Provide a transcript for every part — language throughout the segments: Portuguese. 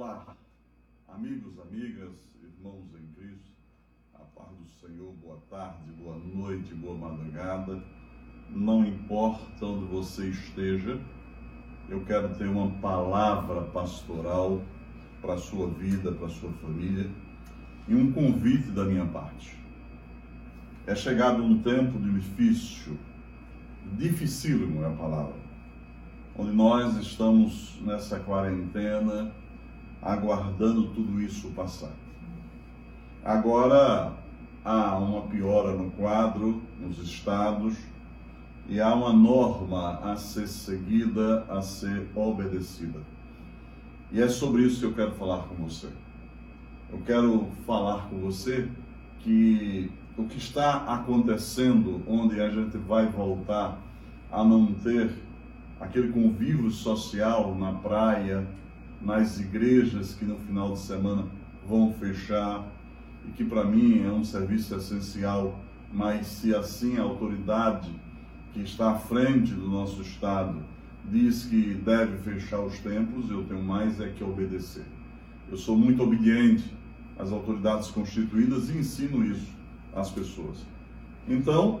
Olá, amigos, amigas, irmãos em Cristo, a paz do Senhor, boa tarde, boa noite, boa madrugada. Não importa onde você esteja, eu quero ter uma palavra pastoral para a sua vida, para a sua família e um convite da minha parte. É chegado um tempo difícil, dificílimo é a palavra, onde nós estamos nessa quarentena aguardando tudo isso passar. Agora há uma piora no quadro, nos estados, e há uma norma a ser seguida, a ser obedecida. E é sobre isso que eu quero falar com você. Eu quero falar com você que o que está acontecendo, onde a gente vai voltar a não ter aquele convívio social na praia, nas igrejas que no final de semana vão fechar e que para mim é um serviço essencial, mas se assim a autoridade que está à frente do nosso estado diz que deve fechar os templos, eu tenho mais é que obedecer. Eu sou muito obediente às autoridades constituídas e ensino isso às pessoas. Então,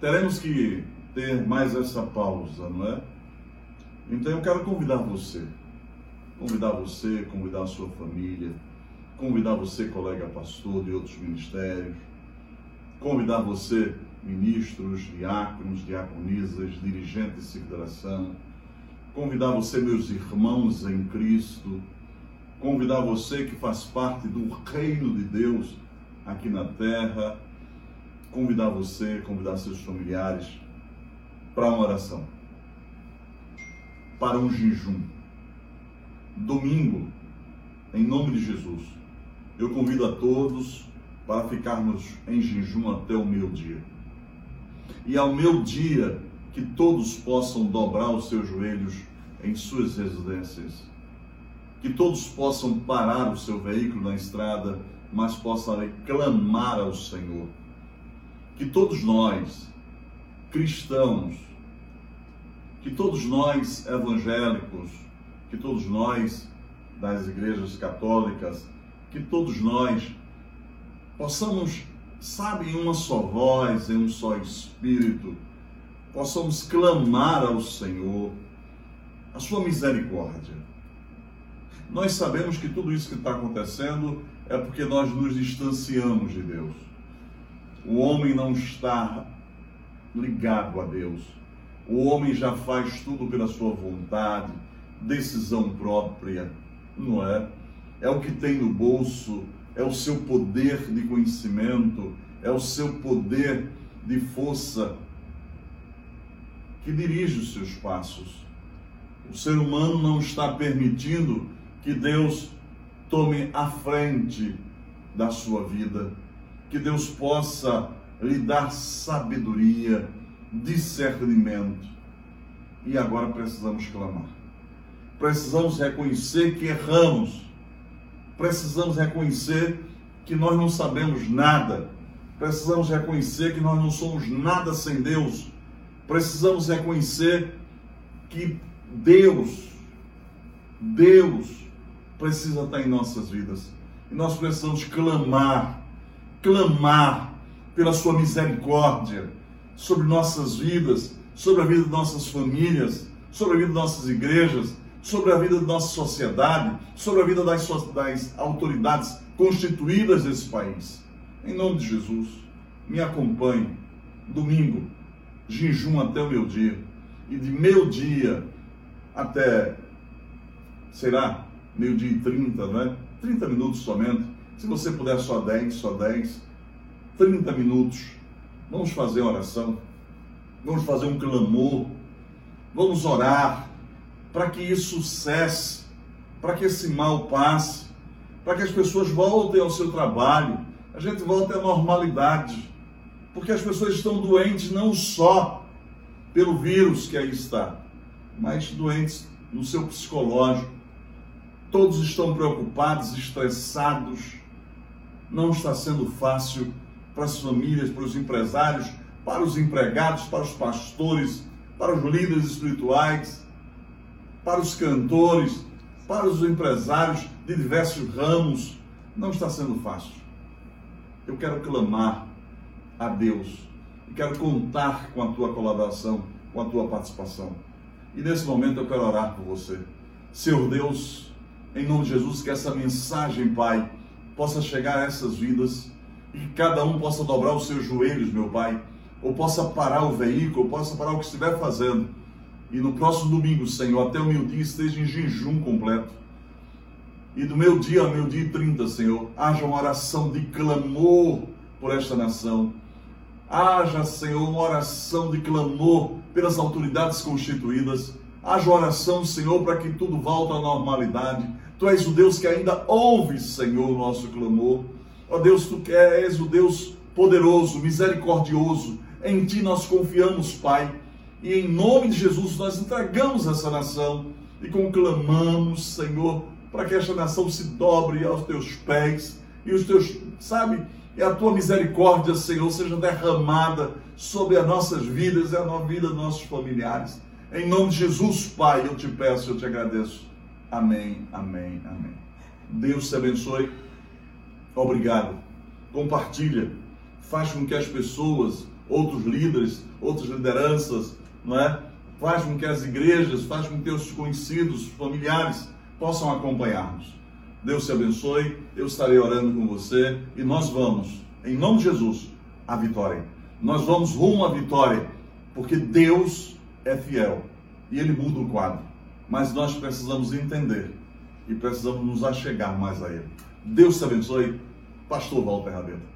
teremos que ter mais essa pausa, não é? Então eu quero convidar você convidar você, convidar a sua família, convidar você, colega pastor de outros ministérios, convidar você, ministros, diáconos, diaconisas, dirigentes de secretação, convidar você, meus irmãos em Cristo, convidar você que faz parte do reino de Deus aqui na terra, convidar você, convidar seus familiares para uma oração, para um jejum domingo, em nome de Jesus, eu convido a todos para ficarmos em jejum até o meu dia. E ao meu dia, que todos possam dobrar os seus joelhos em suas residências. Que todos possam parar o seu veículo na estrada, mas possam clamar ao Senhor. Que todos nós, cristãos, que todos nós evangélicos, que todos nós das igrejas católicas, que todos nós possamos, sabe, em uma só voz, em um só espírito, possamos clamar ao Senhor a sua misericórdia. Nós sabemos que tudo isso que está acontecendo é porque nós nos distanciamos de Deus. O homem não está ligado a Deus. O homem já faz tudo pela sua vontade, decisão própria, não é? É o que tem no bolso, é o seu poder de conhecimento, é o seu poder de força que dirige os seus passos. O ser humano não está permitindo que Deus tome a frente da sua vida, que Deus possa lhe dar sabedoria, discernimento. E agora precisamos clamar precisamos reconhecer que erramos, precisamos reconhecer que nós não sabemos nada, precisamos reconhecer que nós não somos nada sem Deus, precisamos reconhecer que Deus, Deus precisa estar em nossas vidas. E nós precisamos clamar, clamar pela Sua misericórdia sobre nossas vidas, sobre a vida de nossas famílias, sobre a vida de nossas igrejas sobre a vida da nossa sociedade, sobre a vida das, das autoridades constituídas desse país. Em nome de Jesus, me acompanhe. Domingo, jejum até o meu dia. E de meu dia até, será, meio-dia e 30, não é? 30 minutos somente. Se você puder, só 10, só 10. 30 minutos. Vamos fazer oração. Vamos fazer um clamor. Vamos orar para que isso cesse, para que esse mal passe, para que as pessoas voltem ao seu trabalho, a gente volte à normalidade, porque as pessoas estão doentes não só pelo vírus que aí está, mas doentes no seu psicológico. Todos estão preocupados, estressados. Não está sendo fácil para as famílias, para os empresários, para os empregados, para os pastores, para os líderes espirituais para os cantores, para os empresários de diversos ramos. Não está sendo fácil. Eu quero clamar a Deus e quero contar com a tua colaboração, com a tua participação. E nesse momento eu quero orar por você. Senhor Deus, em nome de Jesus, que essa mensagem, Pai, possa chegar a essas vidas e que cada um possa dobrar os seus joelhos, meu Pai, ou possa parar o veículo, ou possa parar o que estiver fazendo. E no próximo domingo, Senhor, até o meu dia esteja em jejum completo. E do meu dia ao meu dia e 30, Senhor, haja uma oração de clamor por esta nação. Haja, Senhor, uma oração de clamor pelas autoridades constituídas. Haja oração, Senhor, para que tudo volte à normalidade. Tu és o Deus que ainda ouve, Senhor, o nosso clamor. Ó Deus, tu és o Deus poderoso, misericordioso. Em ti nós confiamos, Pai. E em nome de Jesus nós entregamos essa nação e conclamamos, Senhor, para que esta nação se dobre aos teus pés e os teus, sabe, e a tua misericórdia, Senhor, seja derramada sobre as nossas vidas e a vida dos nossos familiares. Em nome de Jesus, Pai, eu te peço, eu te agradeço. Amém, amém, amém. Deus te abençoe. Obrigado. Compartilha. Faz com que as pessoas, outros líderes, outras lideranças, não é? Faz com que as igrejas, faz com que os conhecidos, familiares possam acompanhar-nos. Deus te abençoe, eu estarei orando com você e nós vamos, em nome de Jesus, à vitória. Nós vamos rumo à vitória, porque Deus é fiel e Ele muda o quadro. Mas nós precisamos entender e precisamos nos achegar mais a Ele. Deus te abençoe, Pastor Walter Rabelo.